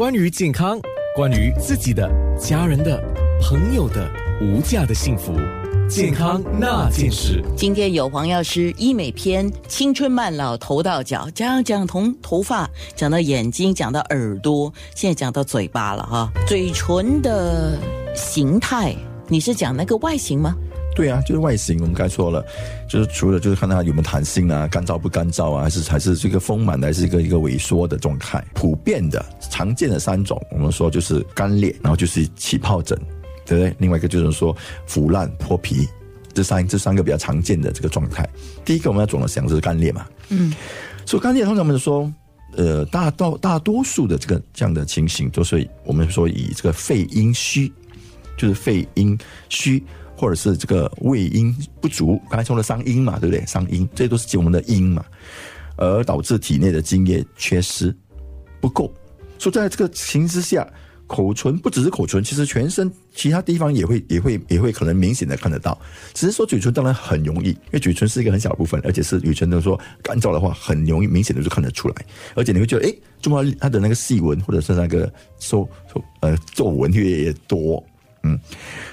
关于健康，关于自己的、家人的、朋友的无价的幸福，健康那件事。今天有黄药师医美篇，青春慢老头到脚，讲讲从头发讲到眼睛，讲到耳朵，现在讲到嘴巴了哈。嘴唇的形态，你是讲那个外形吗？对啊，就是外形，我们刚才说了，就是除了就是看它有没有弹性啊，干燥不干燥啊，还是还是这个丰满的，还是一个一个萎缩的状态。普遍的、常见的三种，我们说就是干裂，然后就是起疱疹，对不对？另外一个就是说腐烂脱皮，这三这三个比较常见的这个状态。第一个我们要总的想就是干裂嘛，嗯，所以干裂通常我们说，呃，大到大多数的这个这样的情形，都是我们说以这个肺阴虚，就是肺阴虚。或者是这个胃阴不足，刚才说的伤阴嘛，对不对？伤阴，这些都是指我们的阴嘛，而导致体内的津液缺失不够。所以在这个情形之下，口唇不只是口唇，其实全身其他地方也会也会也会可能明显的看得到。只是说嘴唇当然很容易，因为嘴唇是一个很小的部分，而且是嘴唇的说干燥的话，很容易明显的就看得出来。而且你会觉得，哎，怎么它的那个细纹或者是那个皱皱呃皱纹越来越多？嗯，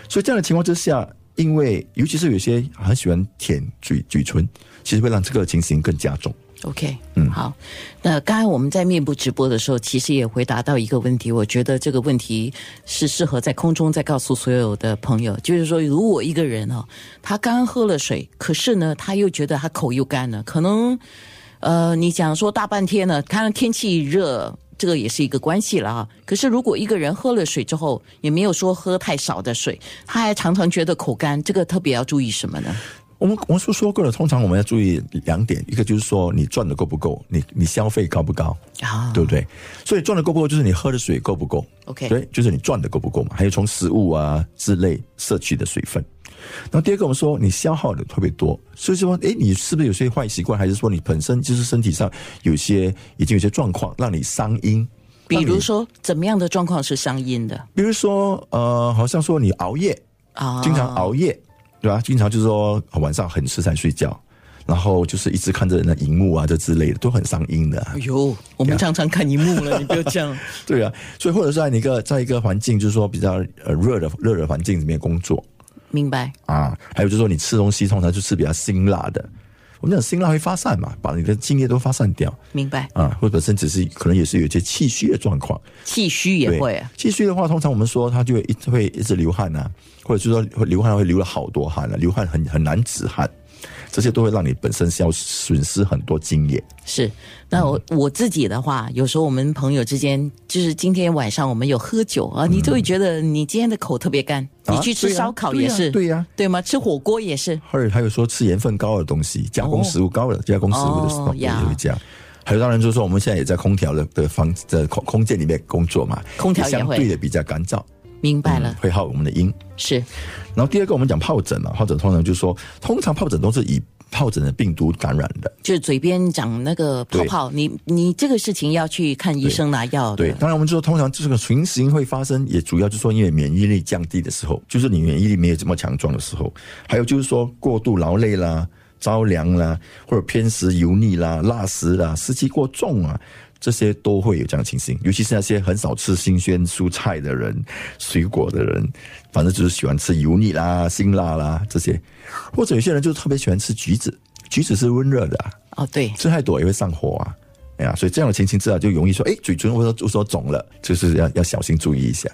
所以这样的情况之下。因为尤其是有些很喜欢舔嘴嘴唇，其实会让这个情形更加重。OK，嗯，好。那刚才我们在面部直播的时候，其实也回答到一个问题，我觉得这个问题是适合在空中再告诉所有的朋友，就是说，如果一个人哦，他刚喝了水，可是呢，他又觉得他口又干了，可能呃，你讲说大半天呢，看天气热。这个也是一个关系了啊。可是如果一个人喝了水之后，也没有说喝太少的水，他还常常觉得口干，这个特别要注意什么呢？我们我们说说过了，通常我们要注意两点，一个就是说你赚的够不够，你你消费高不高啊，对不对？所以赚的够不够，就是你喝的水够不够？OK，对，就是你赚的够不够嘛？还有从食物啊之类摄取的水分。然后第二个，我们说你消耗的特别多，所以说，哎，你是不是有些坏习惯，还是说你本身就是身体上有些已经有些状况，让你伤阴？比如说，怎么样的状况是伤阴的？比如说，呃，好像说你熬夜啊，经常熬夜，对吧？经常就是说晚上很迟才睡觉，然后就是一直看着那荧幕啊，这之类的，都很伤阴的。哎呦，我们常常看荧幕了，你不要这样。对啊，所以或者是在一个在一个环境，就是说比较呃热的热的环境里面工作。明白啊，还有就是说，你吃东西通常就吃比较辛辣的，我们讲辛辣会发散嘛，把你的津液都发散掉。明白啊，或者本身只是可能也是有一些气虚的状况，气虚也会啊。气虚的话，通常我们说他就会一直会一直流汗啊，或者是说会流汗会流了好多汗了，流汗很很难止汗。这些都会让你本身消损失很多经验。是，那我我自己的话，有时候我们朋友之间，就是今天晚上我们有喝酒啊，你就会觉得你今天的口特别干。你去吃烧烤也是，对呀，对吗？吃火锅也是。或者还有说吃盐分高的东西，加工食物高的加工食物的时候也会这样。还有当然就是说，我们现在也在空调的的房的空空间里面工作嘛，空调相对的比较干燥。明白了，会耗我们的阴是。然后第二个，我们讲疱疹嘛，疱疹通常就是说，通常疱疹都是以疱疹的病毒感染的，就是嘴边长那个泡泡，你你这个事情要去看医生拿药。对，当然我们就说，通常这个情形会发生，也主要就是说，因为免疫力降低的时候，就是你免疫力没有这么强壮的时候，还有就是说过度劳累啦、着凉啦，或者偏食油腻啦、辣食啦、湿气过重啊。这些都会有这样的情形，尤其是那些很少吃新鲜蔬菜的人、水果的人，反正就是喜欢吃油腻啦、辛辣啦这些，或者有些人就特别喜欢吃橘子，橘子是温热的啊。哦，对，吃太多也会上火啊。哎呀，所以这样的情形之下，就容易说，哎，嘴唇或者说说肿了，就是要要小心注意一下。